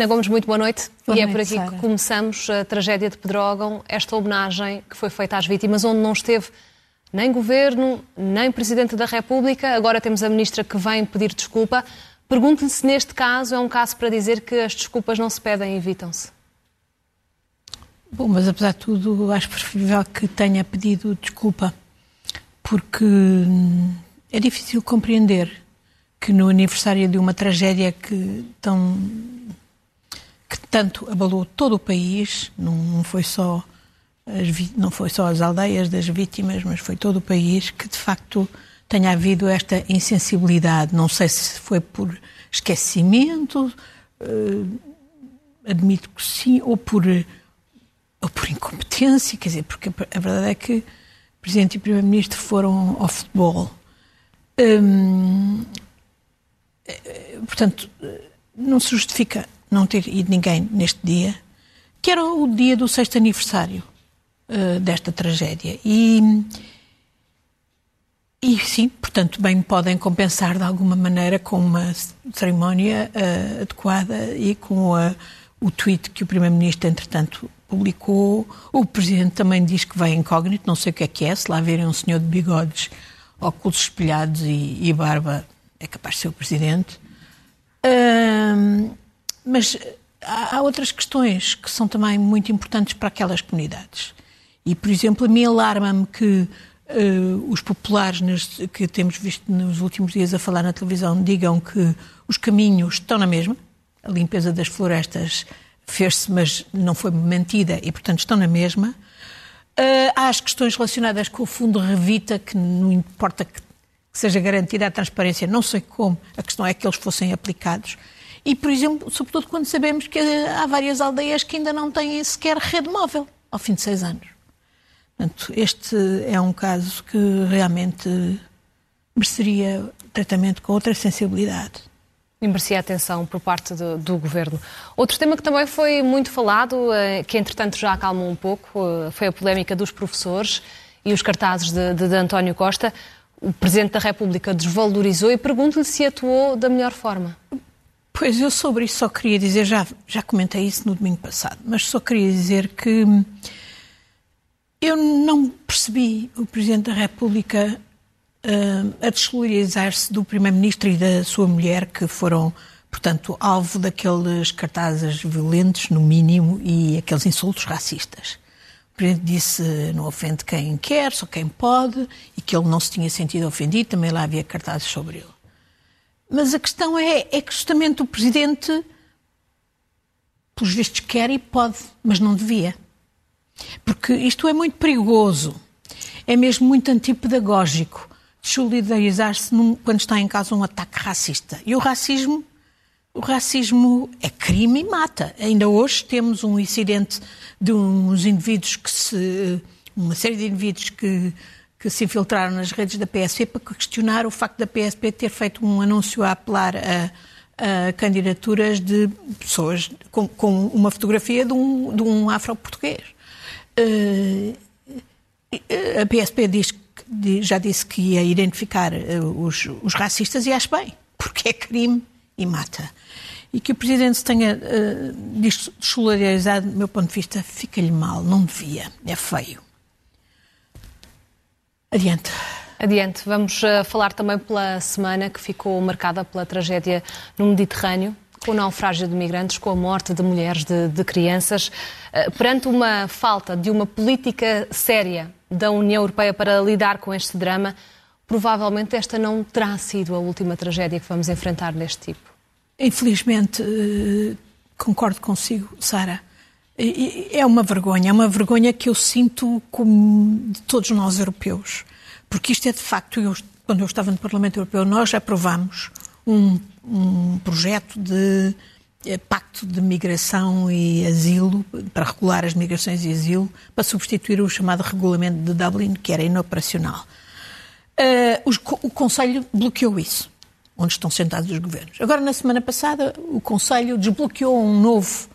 Ana Gomes, muito boa noite. Boa e é noite, por aqui Sara. que começamos a tragédia de Pedrógão, esta homenagem que foi feita às vítimas, onde não esteve nem governo, nem Presidente da República. Agora temos a Ministra que vem pedir desculpa. Pergunto-lhe se neste caso é um caso para dizer que as desculpas não se pedem, evitam-se. Bom, mas apesar de tudo, acho preferível que tenha pedido desculpa, porque hum, é difícil compreender que no aniversário de uma tragédia que tão que tanto abalou todo o país, não, foi só as, não foi só as aldeias das vítimas, mas foi todo o país que de facto tenha havido esta insensibilidade. Não sei se foi por esquecimento, eh, admito que sim, ou por ou por incompetência, quer dizer, porque a verdade é que o Presidente e o Primeiro-Ministro foram ao futebol. Hum, eh, portanto, não se justifica não ter ido ninguém neste dia, que era o dia do sexto aniversário eh, desta tragédia. E, e sim, portanto, bem podem compensar de alguma maneira com uma cerimónia eh, adequada e com a- o tweet que o Primeiro-Ministro, entretanto, publicou. O Presidente também diz que vai incógnito, não sei o que é que é, se lá verem um senhor de bigodes, óculos espelhados e, e barba, é capaz de ser o Presidente. Ahm, mas há, há outras questões que são também muito importantes para aquelas comunidades. E, por exemplo, a mim alarma-me que eh, os populares que temos visto nos últimos dias a falar na televisão digam que os caminhos estão na mesma. A limpeza das florestas fez-se, mas não foi mantida e, portanto, estão na mesma. Uh, há as questões relacionadas com o fundo Revita, que não importa que, que seja garantida a transparência, não sei como, a questão é que eles fossem aplicados. E, por exemplo, sobretudo quando sabemos que há várias aldeias que ainda não têm sequer rede móvel ao fim de seis anos. Portanto, este é um caso que realmente mereceria tratamento com outra sensibilidade. E merecia atenção por parte do, do Governo. Outro tema que também foi muito falado, eh, que entretanto já acalmou um pouco, eh, foi a polémica dos professores e os cartazes de, de- de António Costa. O Presidente da República desvalorizou e pergunto-lhe se atuou da melhor forma. Pois eu sobre isso só queria dizer, já, já comentei isso no domingo passado, mas só queria dizer que eu não percebi o Presidente da República a dessolidarizar-se do Primeiro-Ministro e da sua mulher, que foram, portanto, alvo daqueles cartazes violentos, no mínimo, e aqueles insultos racistas. O Presidente disse não ofende quem quer, só quem pode, e que ele não se tinha sentido ofendido, também lá havia cartazes sobre ele. Mas a questão é, é que justamente o Presidente, pelos vistos, quer e pode, mas não devia. Porque isto é muito perigoso. É mesmo muito antipedagógico solidarizar-se quando está em causa um ataque racista. E o racismo, o racismo é crime e mata. Ainda hoje temos um incidente de uns indivíduos que se. uma série de indivíduos que, que se infiltraram nas redes da PSP para questionar o facto da PSP ter feito um anúncio a apelar a, candidaturas de pessoas com, com uma fotografia de um, de um afro-português. Eh, a PSP diz, que- já disse que ia identificar eh, os, os racistas e acho bem, porque é crime e mata. E que o Presidente se tenha desolidarizado, do meu ponto de vista, fica-lhe mal, não devia, é feio. Adiante. Adiante, vamos eh, falar também pela semana que ficou marcada pela tragédia no Mediterrâneo, com o naufrágio de migrantes, com a morte de mulheres, de, de crianças. Eh, perante uma falta de uma política séria da União Europeia para lidar com este drama, provavelmente esta não terá sido a última tragédia que vamos enfrentar neste tipo. Infelizmente, eh, concordo consigo, Sara. É uma vergonha, é uma vergonha que eu sinto como de todos nós europeus. Porque isto é de facto, eu- quando eu estava no Parlamento Europeu, nós aprovámos um, um projeto de pacto de migração e asilo, para regular as migrações e asilo, para substituir o chamado regulamento de Dublin, que era inoperacional. Eh, co- o Conselho bloqueou isso, onde estão sentados os governos. Agora, na semana passada, o Conselho desbloqueou um novo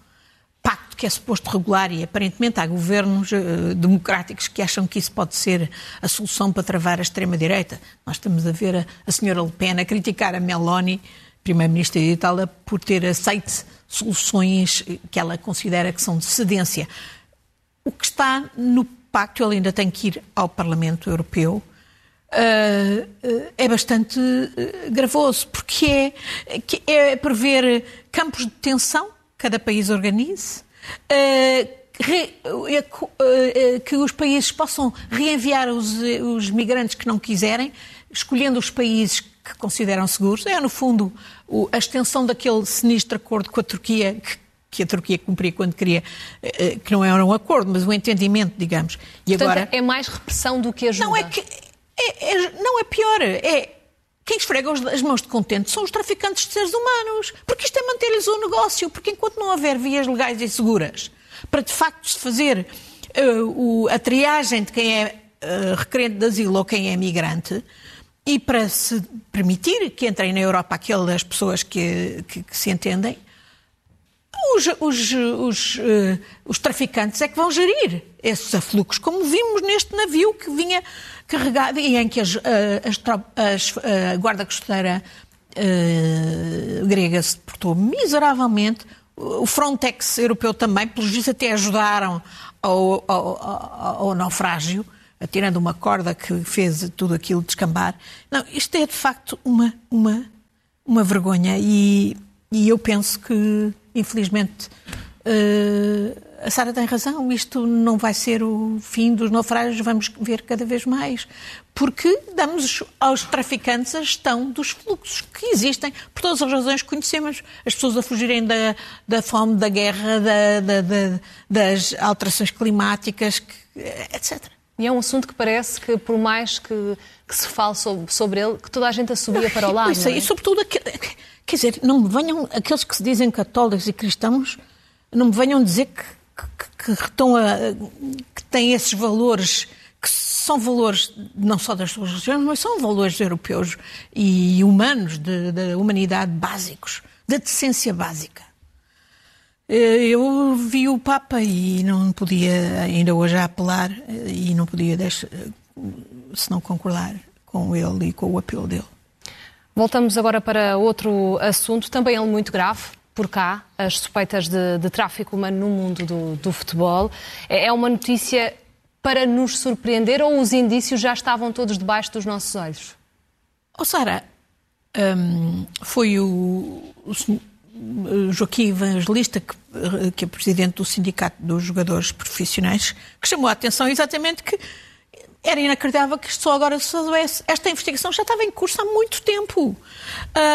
pacto que é suposto regular e aparentemente há governos uh, democráticos que acham que isso pode ser a solução para travar a extrema-direita. Nós estamos a ver a, a senhora Le Pen a criticar a Meloni, primeira-ministra de Itália, por ter aceito soluções que ela considera que são de cedência. O que está no pacto, ele ainda tem que ir ao Parlamento Europeu, Uh, uh, é bastante uh, gravoso, porque é, é prever campos de detenção cada país organize, eh, eh, eh, que os países possam reenviar os, os migrantes que não quiserem, escolhendo os países que consideram seguros. É, no fundo, a extensão daquele sinistro acordo com a Turquia, que, a Turquia cumpria quando queria, que não era um acordo, mas um entendimento, digamos. E Portanto, agora é mais repressão do que ajuda. Não é que é, é, não é pior, é quem esfrega as mãos de contente são os traficantes de seres humanos, porque isto é manter-lhes o negócio, porque enquanto não houver vias legais e seguras para de facto se fazer uh, o, a triagem de quem é uh, requerente de asilo ou quem é migrante, e para se permitir que entrem na Europa aquelas pessoas que, que, que se entendem, os, os, os, uh, os, traficantes é que vão gerir esses afluxos, como vimos neste navio que vinha carregado e em que as, eh, as, as, eh, a guarda costeira uh, grega se portou miseravelmente. O Frontex europeu também, pelos vistos, até ajudaram ao, ao, ao, ao naufrágio, atirando uma corda que fez tudo aquilo descambar. Não, isto é de facto uma, uma, uma vergonha e, e eu penso que, infelizmente, uh, a Sara tem razão, isto não vai ser o fim dos naufrágios, vamos ver cada vez mais. Porque damos aos traficantes a gestão dos fluxos que existem, por todas as razões que conhecemos. As pessoas a fugirem da, da fome, da guerra, da, da, da, das alterações climáticas, etc. E é um assunto que parece que, por mais que, que se fale sobre, sobre, ele, que toda a gente a subia para o lado. Isso, é? E sobretudo, quer dizer, não me venham, aqueles que se dizem católicos e cristãos, não me venham dizer que que, que, que têm esses valores que são valores não só das suas religiões, mas são valores europeus e humanos, da humanidade básicos, da decência básica. Eh, eu vi o Papa e não podia, ainda hoje, apelar e não podia deixar, se não concordar com ele e com o apelo dele. Voltamos agora para outro assunto, também ele muito grave, por cá as suspeitas de, de tráfico humano no mundo do, do futebol. É, é uma notícia para nos surpreender ou os indícios já estavam todos debaixo dos nossos olhos? Oh, Sara, um, foi o, o Joaquim Evangelista, que, que é presidente do Sindicato dos Jogadores Profissionais, que chamou a atenção exatamente que era inacreditável que isto só agora se soubesse. Esta investigação já estava em curso há muito tempo. Uh,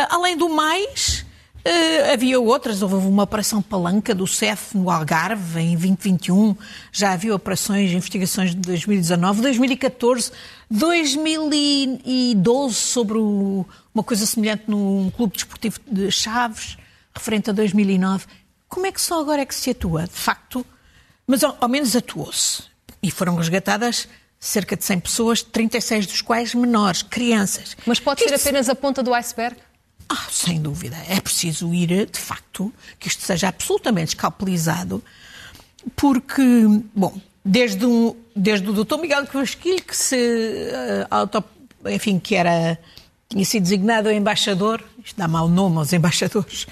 além do mais, Uh, havia outras, houve uma operação palanca do CEF no Algarve em 2021, já havia operações, investigações de 2019, 2014, 2012 sobre o, uma coisa semelhante num clube desportivo de Chaves, referente a 2009. Como é que só agora é que se atua? De facto, mas ao, ao menos atuou-se. E foram resgatadas cerca de 100 pessoas, 36 dos quais menores, crianças. Mas pode ser apenas a ponta do iceberg? Ah, sem dúvida. É preciso ir, de facto, que isto seja absolutamente escalpelizado, porque, bom, desde, um, desde o Dr. Miguel Cavasquilho, que se, uh, auto, enfim, que era, tinha sido designado embaixador, isto dá mau nome aos embaixadores,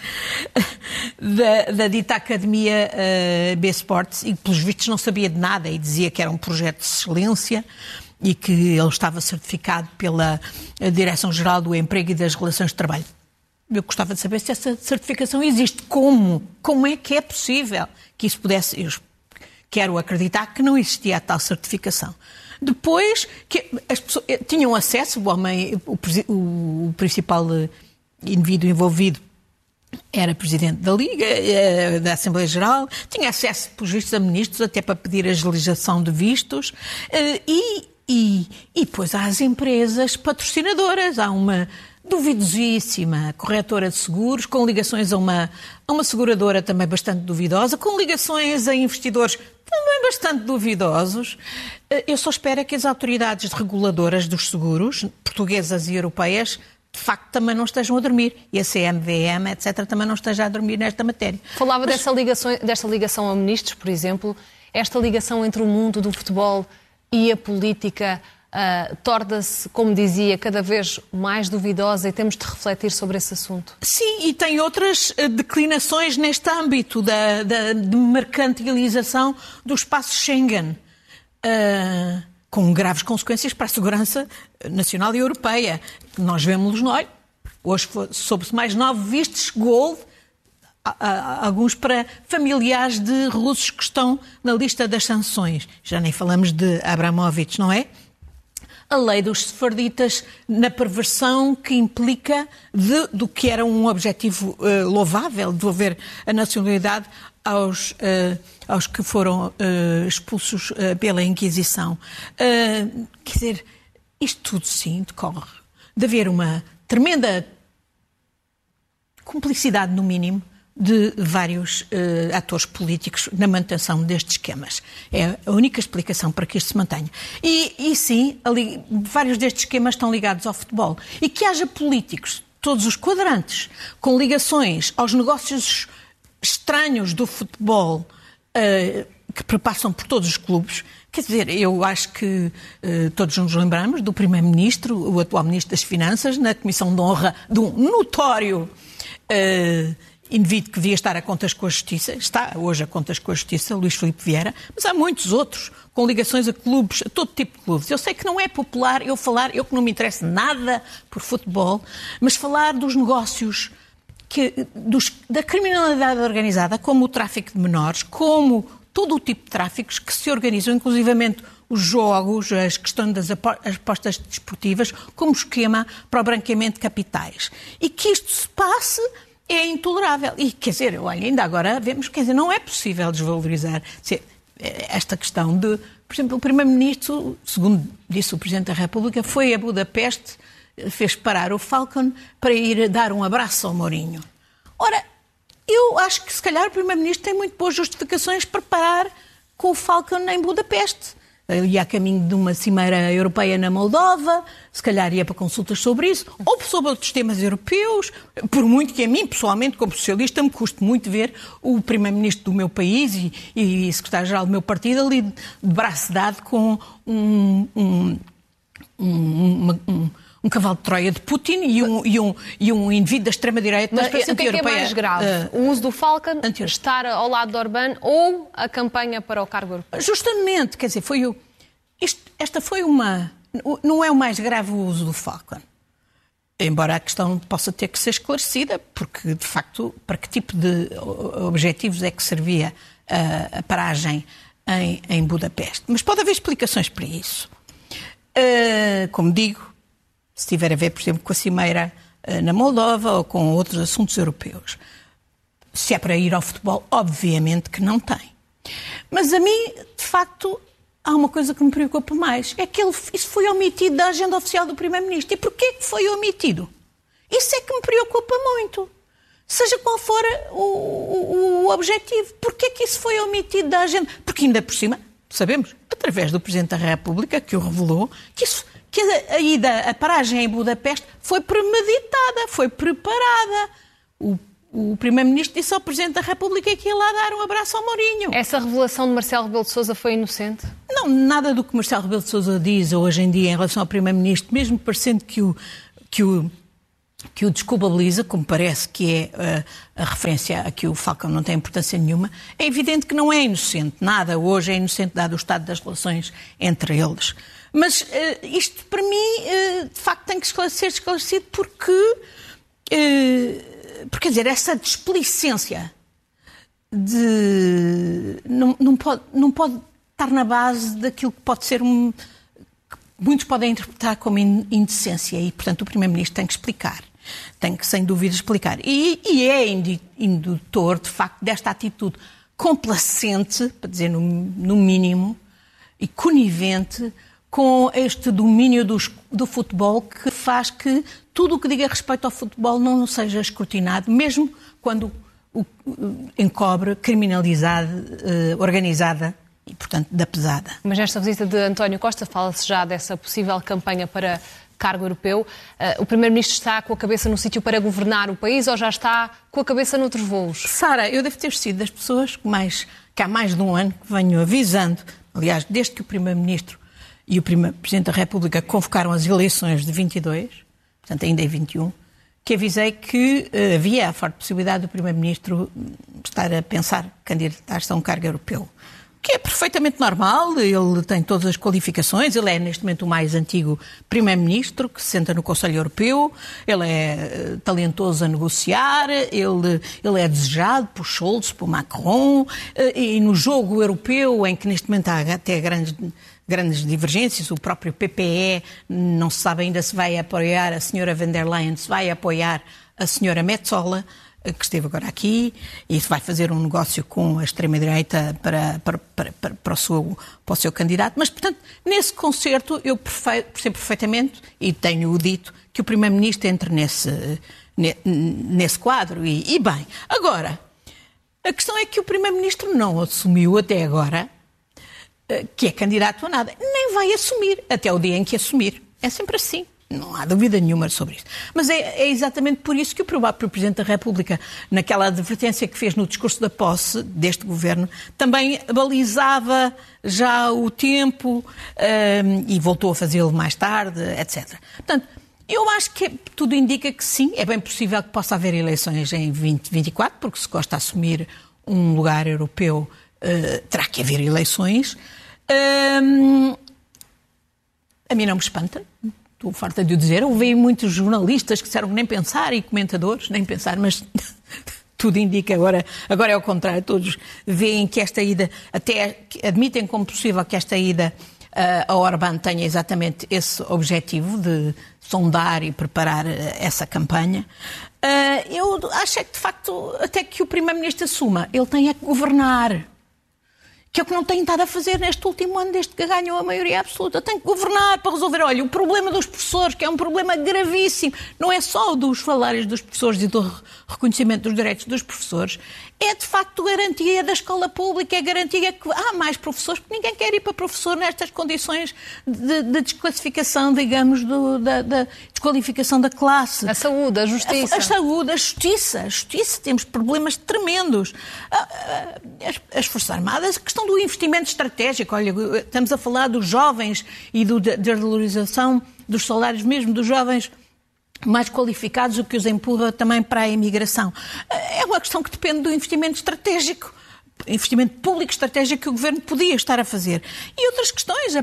da, da dita Academia uh, B Sports, e pelos vistos não sabia de nada e dizia que era um projeto de excelência, e que ele estava certificado pela Direção-Geral do Emprego e das Relações de Trabalho. Eu gostava de saber se essa certificação existe. Como? Como é que é possível que isso pudesse. Eu quero acreditar que não existia a tal certificação. Depois, que as pessoas eh, tinham acesso, o homem, o, o, principal eh, indivíduo envolvido era presidente da Liga, eh, da Assembleia Geral, tinha acesso, por vistos, a ministros, até para pedir a agilização de vistos, e, e, e depois há as empresas patrocinadoras. Há uma duvidosíssima corretora de seguros, com ligações a uma, a uma seguradora também bastante duvidosa, com ligações a investidores também bastante duvidosos. Eh, eu só espero é que as autoridades reguladoras dos seguros, portuguesas e europeias, de facto também não estejam a dormir. E a CMVM, etc., também não esteja a dormir nesta matéria. Falava Mas... dessa, ligação, desta ligação a ministros, por exemplo, esta ligação entre o mundo do futebol e a política uh, torna-se, como dizia, cada vez mais duvidosa e temos de refletir sobre esse assunto. Sim, e tem outras uh, declinações neste âmbito da, da de mercantilização do espaço Schengen. Uh, com graves consequências para a segurança nacional e europeia. Nós vemos no olho. Hoje soube-se mais nove vistos gold, alguns para familiares de russos que estão na lista das sanções. Já nem falamos de Abramovich, não é? A lei dos sefarditas na perversão que implica de, do que era um objetivo uh, louvável, de haver a nacionalidade aos, uh, aos que foram uh, expulsos pela Inquisição. quer dizer, isto tudo sim decorre de haver uma tremenda cumplicidade, no mínimo, de vários uh, atores políticos na manutenção destes esquemas. É a única explicação para que isto se mantenha. E, e sim, ali, vários destes esquemas estão ligados ao futebol. E que haja políticos, todos os quadrantes, com ligações aos negócios estranhos do futebol, uh, que perpassam por todos os clubes, Quer dizer, eu acho que uh, todos nos lembramos do Primeiro-Ministro, o atual Ministro das Finanças, na Comissão de Honra de um notório uh, indivíduo que devia estar a contas com a Justiça, está hoje a contas com a Justiça, Luís Filipe Vieira, mas há muitos outros com ligações a clubes, a todo tipo de clubes. Eu sei que não é popular eu falar, eu que não me interessa nada por futebol, mas falar dos negócios, que, dos, da criminalidade organizada, como o tráfico de menores, como todo o tipo de tráficos que se organizam, inclusivamente os jogos, as questões das apostas desportivas, como esquema para o branqueamento de capitais. E que isto se passe é intolerável. E, quer dizer, olha, ainda agora vemos, quer dizer, não é possível desvalorizar esta questão de, por exemplo, o Primeiro-Ministro, segundo disse o Presidente da República, foi a Budapeste, fez parar o Falcon para ir dar um abraço ao Mourinho. Ora, eu acho que se calhar o Primeiro-Ministro tem muito boas justificações para parar com o Falcon em Budapeste ia a caminho de uma cimeira europeia na Moldova, se calhar ia para consultas sobre isso, ou sobre outros temas europeus, por muito que a mim, pessoalmente, como socialista, me custe muito ver o primeiro-ministro do meu país e, e secretário-geral do meu partido ali de braço dado com um, um, um, um um cavalo de Troia de Putin e um, e um, e um indivíduo da extrema-direita Mas o que é, que é mais grave? Uh, o uso do Falcon, estar ao lado de Orbán ou a campanha para o cargo europeu? Justamente, quer dizer, foi o... Isto, esta foi uma... Não é o mais grave o uso do Falcon. Embora a questão possa ter que ser esclarecida, porque, de facto, para que tipo de objetivos é que servia a, a paragem em, em Budapeste. Mas pode haver explicações para isso. Uh, como digo, se tiver a ver, por exemplo, com a cimeira eh, na Moldova ou com outros assuntos europeus. Se é para ir ao futebol, obviamente que não tem. Mas a mim, de facto, há uma coisa que me preocupa mais. É que ele, isso foi omitido da agenda oficial do Primeiro-Ministro. E porquê que foi omitido? Isso é que me preocupa muito. Seja qual for o, o, o objetivo. Porquê que isso foi omitido da agenda? Porque ainda por cima, sabemos, através do Presidente da República, que o revelou, que isso que a ida, a paragem em Budapeste foi premeditada, foi preparada. O, o Primeiro-Ministro disse ao Presidente da República que ia lá dar um abraço ao Mourinho. Essa revelação de Marcelo Rebelo de Sousa foi inocente? Não, nada do que Marcelo Rebelo de Sousa diz hoje em dia em relação ao Primeiro-Ministro, mesmo parecendo que o, que o que o desculpabiliza, como parece que é uh, a referência a que o Falcão não tem importância nenhuma, é evidente que não é inocente. Nada hoje é inocente, dado o estado das relações entre eles. Mas uh, isto, para mim, uh, de facto, tem que ser esclarecido porque, uh, porque, quer dizer, essa displicência de. Não, não, pode, não pode estar na base daquilo que pode ser um. Que muitos podem interpretar como indecência e, portanto, o Primeiro-Ministro tem que explicar. Tem que, sem dúvida, explicar. E, e é indutor, de facto, desta atitude complacente, para dizer no, no mínimo, e conivente com este domínio do, do futebol que faz que tudo o que diga respeito ao futebol não seja escrutinado, mesmo quando o, encobre criminalidade uh, organizada e, portanto, da pesada. Mas nesta visita de António Costa fala-se já dessa possível campanha para cargo europeu. Uh, o Primeiro-Ministro está com a cabeça no sítio para governar o país ou já está com a cabeça noutros voos? Sara, eu devo ter sido das pessoas que, mais, que há mais de um ano que venho avisando, aliás, desde que o Primeiro-Ministro e o Presidente da República convocaram as eleições de 22, portanto ainda em 21, que avisei que uh, havia a forte possibilidade do Primeiro-Ministro estar a pensar candidatar-se a um cargo europeu. Que é perfeitamente normal, ele tem todas as qualificações, ele é neste momento o mais antigo Primeiro-Ministro que se senta no Conselho Europeu, ele é uh, talentoso a negociar, ele, ele é desejado por Scholz, por Macron, uh, e no jogo europeu, em que neste momento há até grandes grandes divergências. O próprio PPE não se sabe ainda se vai apoiar a senhora van der Leyen, se vai apoiar a senhora Metzola, que esteve agora aqui, e se vai fazer um negócio com a extrema-direita para, para, para, para, o seu, para o seu candidato. Mas, portanto, nesse concerto eu percebo perfeitamente, e tenho-o dito, que o Primeiro-Ministro entre nesse, nesse quadro. E, e bem, agora, a questão é que o Primeiro-Ministro não assumiu até agora eh, que é candidato a nada. Nem vai assumir, até o dia em que assumir. É sempre assim. Não há dúvida nenhuma sobre isso. Mas é, é, exatamente por isso que o próprio Presidente da República, naquela advertência que fez no discurso da posse deste governo, também balizava já o tempo um, ehm, e voltou a fazê-lo mais tarde, etc. Portanto, eu acho que tudo indica que sim, é bem possível que possa haver eleições em 2024, porque se Costa assumir um lugar europeu, uh, terá que haver eleições. A mim não me espanta, estou farta de o dizer. Ouvi muitos jornalistas que disseram nem pensar e comentadores, nem pensar, mas tudo indica agora, agora é o contrário. Todos veem que esta ida, até admitem como possível que esta ida uh, a Orbán tenha exatamente esse objetivo de sondar e preparar uh, essa campanha. Uh, eu acho é que, de facto, até que o Primeiro-Ministro assuma, ele tem a que governar que é o que não tem estado a fazer neste último ano, desde que ganhou a maioria absoluta. Tem que governar para resolver. Olha, o problema dos professores, que é um problema gravíssimo, não é só dos salários dos professores e do reconhecimento dos direitos dos professores, é de facto garantia da escola pública, é garantia que há mais professores, porque ninguém quer ir para professor nestas condições de, de desclassificação, digamos, do, da, da, desqualificação da classe. A saúde, a justiça. A, a, saúde, a justiça. A justiça, temos problemas tremendos. As, as Forças Armadas, a questão do investimento estratégico. Olha, estamos a falar dos jovens e do, da, da valorização dos salários mesmo dos jovens mais qualificados, o que os empurra também para a imigração. É uma questão que depende do investimento estratégico, investimento público estratégico que o Governo podia estar a fazer. E outras questões,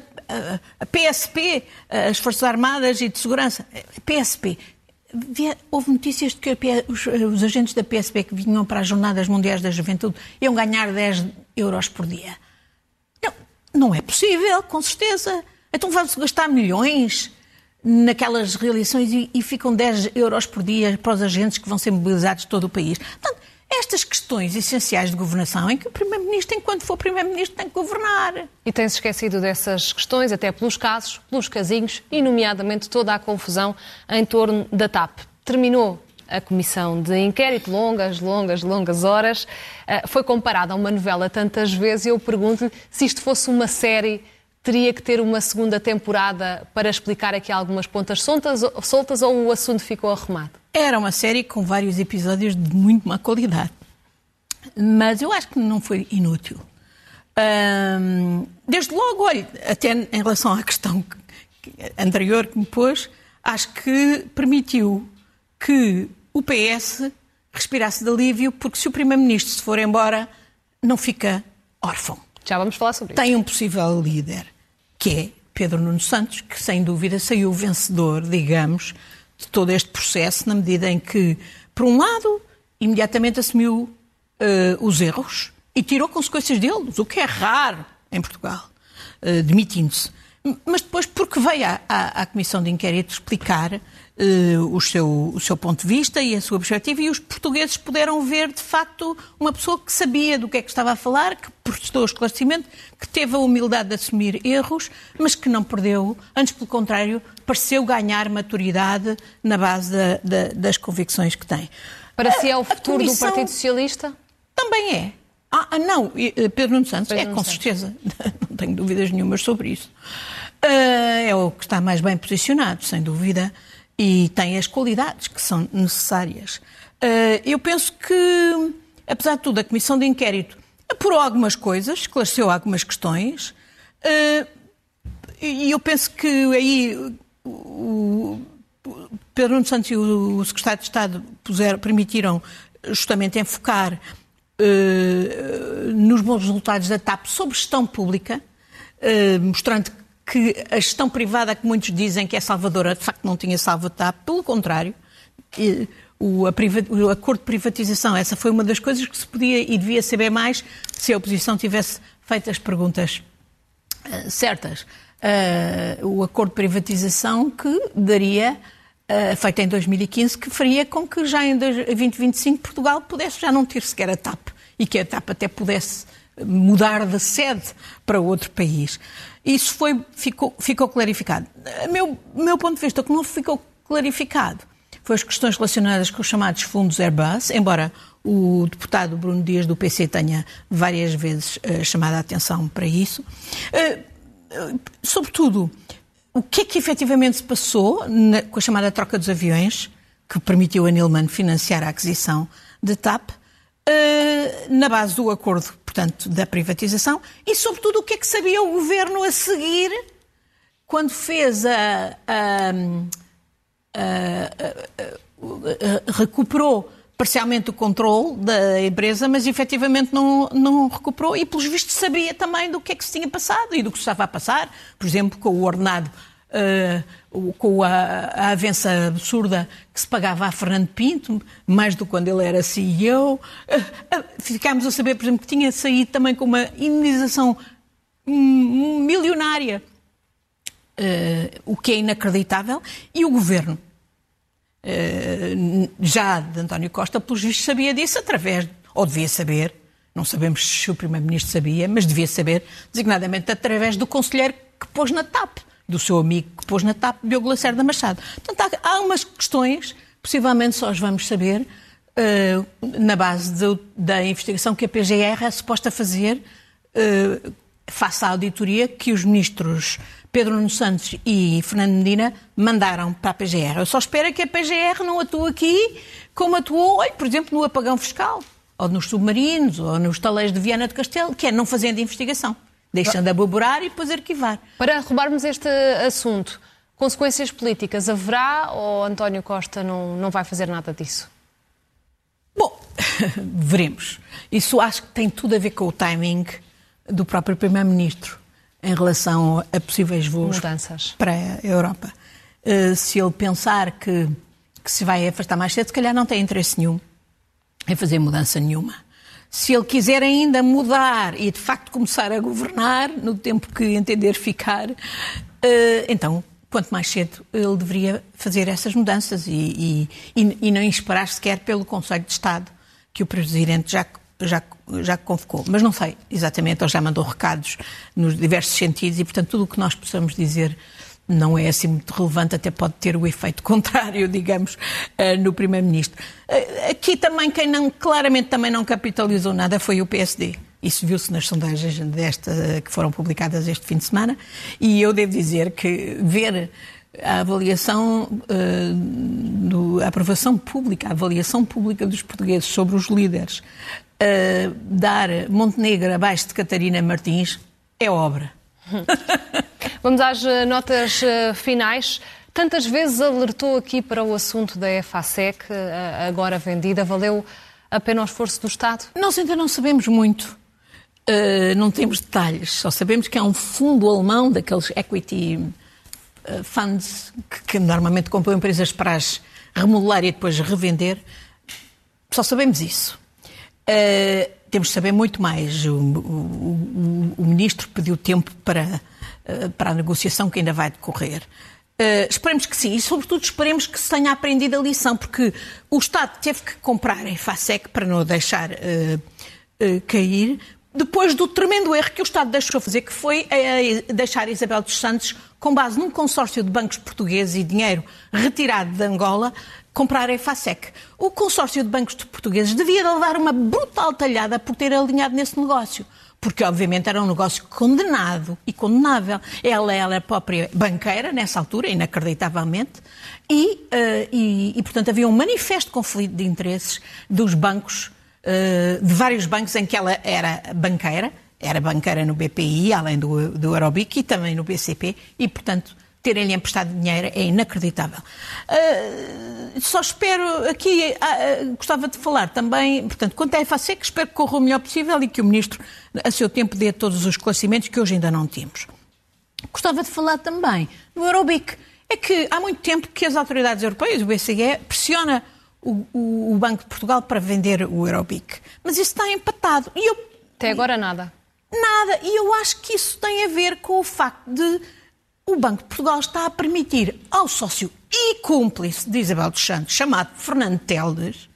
a, PSP, as Forças Armadas e de Segurança. PSP, houve notícias de que os, os, agentes da PSP que vinham para as Jornadas Mundiais da Juventude iam ganhar 10 euros por dia. Não, não é possível, com certeza. Então vamos gastar milhões naquelas realizações e, e, ficam 10 euros por dia para os agentes que vão ser mobilizados de todo o país. Portanto, estas questões essenciais de governação em que o Primeiro-Ministro, enquanto for Primeiro-Ministro, tem que governar. E tem-se esquecido dessas questões, até pelos casos, pelos casinhos, e nomeadamente toda a confusão em torno da TAP. Terminou a comissão de inquérito, longas, longas, longas horas. Uh, foi comparada a uma novela tantas vezes e eu pergunto-lhe se isto fosse uma série teria que ter uma segunda temporada para explicar aqui algumas pontas soltas, soltas ou o assunto ficou arrumado? Era uma série com vários episódios de muito má qualidade. Mas eu acho que não foi inútil. desde logo, olha, até em relação à questão anterior que me pôs, acho que permitiu que o PS respirasse de alívio, porque se o Primeiro-Ministro se for embora, não fica órfão. Já vamos falar sobre isso. Tem um possível líder que é Pedro Nuno Santos, que sem dúvida saiu vencedor, digamos, de todo este processo, na medida em que, por um lado, imediatamente assumiu uh, os erros e tirou consequências deles, o que é raro em Portugal, uh, demitindo-se. Mas depois, porque veio à, à, à Comissão de Inquérito explicar uh, o, seu, o seu ponto de vista e a sua perspectiva, e os portugueses puderam ver, de facto, uma pessoa que sabia do que é que estava a falar, que prestou esclarecimento, que teve a humildade de assumir erros, mas que não perdeu, antes pelo contrário, pareceu ganhar maturidade na base da, da, das convicções que tem. Para si é o futuro do Partido Socialista? Também é. Ah, ah não, Pedro Nuno Santos, Pedro é, com Santos. certeza. Não tenho dúvidas nenhumas sobre isso. É o que está mais bem posicionado, sem dúvida, e tem as qualidades que são necessárias. eu penso que, apesar de tudo, a Comissão de Inquérito apurou algumas coisas, esclareceu algumas questões, e eu penso que aí o Pedro Nuno Santos e o Secretário de Estado puseram, permitiram justamente enfocar nos bons resultados da TAP sobre gestão pública, mostrando que a gestão privada, que muitos dizem que é salvadora, de facto não tinha salvo TAP, pelo contrário. E, o, o, acordo de privatização, essa foi uma das coisas que se podia e devia saber mais se a oposição tivesse feito as perguntas uh, certas. o acordo de privatização que daria uh, feita em 2015, que faria com que já em 2025 Portugal pudesse já não ter sequer a TAP e que a TAP até pudesse mudar de sede para outro país. Isso foi, ficou, ficou clarificado. Meu, meu ponto de vista, o que não ficou clarificado foi as questões relacionadas com os chamados fundos Airbus, embora o deputado Bruno Dias do PC tenha várias vezes uh, chamado a atenção para isso. Uh, uh, sobretudo, o que é que efetivamente se passou na, com a chamada troca dos aviões, que permitiu a Nilman financiar a aquisição de TAP, na base do acordo, portanto, da privatização, e sobretudo o que é que sabia o governo a seguir quando fez a. a, a recuperou parcialmente o controle da empresa, mas efetivamente não, não recuperou e, pelos vistos, sabia também do que é que se tinha passado e do que se estava a passar, por exemplo, com o ordenado, uh, com a, a avença absurda que se pagava a Fernando Pinto, mais do que quando ele era CEO. Uh, uh, ficámos a saber, por exemplo, que tinha saído também com uma indenização milionária, o que é inacreditável, e o governo eh, já de António Costa, pelos vistos, sabia disso através, ou devia saber, não sabemos se o Primeiro-Ministro sabia, mas devia saber, designadamente através do conselheiro que pôs na TAP, do seu amigo que pôs na TAP, Diogo Lacerda Machado. Portanto, há, há umas questões, possivelmente só as vamos saber, uh, na base de, da investigação que a PGR é suposta fazer uh, face à auditoria que os ministros Pedro Nuno Santos e Fernando Medina mandaram para a PGR. Eu só espero que a PGR não atue aqui como atuou, por exemplo, no apagão fiscal, ou nos submarinos, ou nos taleiros de Viana de Castelo, que é não fazendo investigação, deixando aboborar e depois arquivar. Para arrumarmos este assunto, consequências políticas haverá ou António Costa não, não vai fazer nada disso? Bom, veremos. Isso acho que tem tudo a ver com o timing do próprio Primeiro-Ministro em relação a possíveis voos Mudanças. para a Europa. Uh, se ele pensar que, que se vai afastar mais cedo, se calhar não tem interesse nenhum em fazer mudança nenhuma. Se ele quiser ainda mudar e de facto começar a governar no tempo que entender ficar, uh, então quanto mais cedo ele deveria fazer essas mudanças e, e, e não esperar sequer pelo Conselho de Estado que o Presidente já já, já convocou, mas não sei exatamente, ele já mandou recados nos diversos sentidos e, portanto, tudo o que nós possamos dizer não é assim muito relevante, até pode ter o efeito contrário, digamos, eh, no Primeiro-Ministro. Eh, aqui também, quem não, claramente também não capitalizou nada foi o PSD. Isso viu-se nas sondagens desta, que foram publicadas este fim de semana, e eu devo dizer que ver a avaliação, do, a aprovação pública, a avaliação pública dos portugueses sobre os líderes dar Montenegro abaixo de Catarina Martins é obra. Vamos às eh, notas uh, finais. Tantas vezes alertou aqui para o assunto da EFASEC, agora vendida. Valeu a pena o esforço do Estado? Nós ainda não sabemos muito. Uh, não temos detalhes. Só sabemos que é um fundo alemão, daqueles equity funds, que, que, normalmente compram empresas para as remodelar e depois revender. Só sabemos isso. Uh, temos de saber muito mais. O, o, o, Ministro pediu tempo para, para a negociação que ainda vai decorrer. Uh, esperemos que sim e, sobretudo, esperemos que se tenha aprendido a lição, porque o Estado teve que comprar a EFASEC para não deixar cair, depois do tremendo erro que o Estado deixou fazer, que foi deixar Isabel dos Santos, com base num consórcio de bancos portugueses e dinheiro retirado de Angola, comprar a EFASEC. O consórcio de bancos de portugueses devia dar uma brutal talhada por ter alinhado nesse negócio. Porque obviamente era um negócio condenado e condenável. Ela, ela é própria banqueira, nessa altura, inacreditavelmente, e, uh, e, e, portanto, havia um manifesto conflito de interesses dos bancos, uh, de vários bancos em que ela era banqueira, era banqueira no BPI, além do, do Eurobic, e também no BCP, e, portanto, terem-lhe emprestado dinheiro é inacreditável. Uh, só espero aqui, uh, gostava de falar também, portanto, quanto à EFASEC, espero que corra o melhor possível e que o Ministro, a seu tempo, dê todos os esclarecimentos que hoje ainda não temos. Gostava de falar também do Eurobic. É que há muito tempo que as autoridades europeias, o BCE, pressiona o, o, o Banco de Portugal para vender o Eurobic. Mas isso está empatado. E eu, Até agora nada. Nada. E eu acho que isso tem a ver com o facto de o Banco de Portugal está a permitir ao sócio e cúmplice de Isabel dos Santos, chamado Fernando Teldes,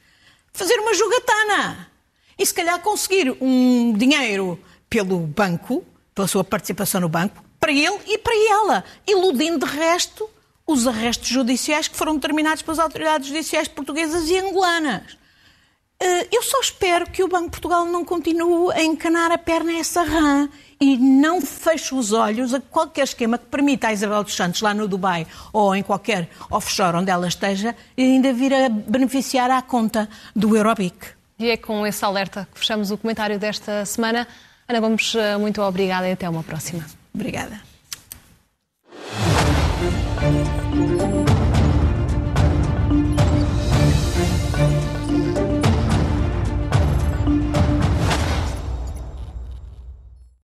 fazer uma jogatana. E se calhar conseguir um dinheiro pelo banco, pela sua participação no banco, para ele e para ela, iludindo de resto os arrestos judiciais que foram determinados pelas autoridades judiciais portuguesas e angolanas. Eh, eu só espero que o Banco de Portugal não continue a encanar a perna a essa rã e não feche os olhos a qualquer esquema que permita a Isabel dos Santos, lá no Dubai ou em qualquer offshore onde ela esteja, ainda vir a beneficiar à conta do Eurobic. E é com esse alerta que fechamos o comentário desta semana. Ana Gomes, eh, muito obrigada e até uma próxima. Obrigada.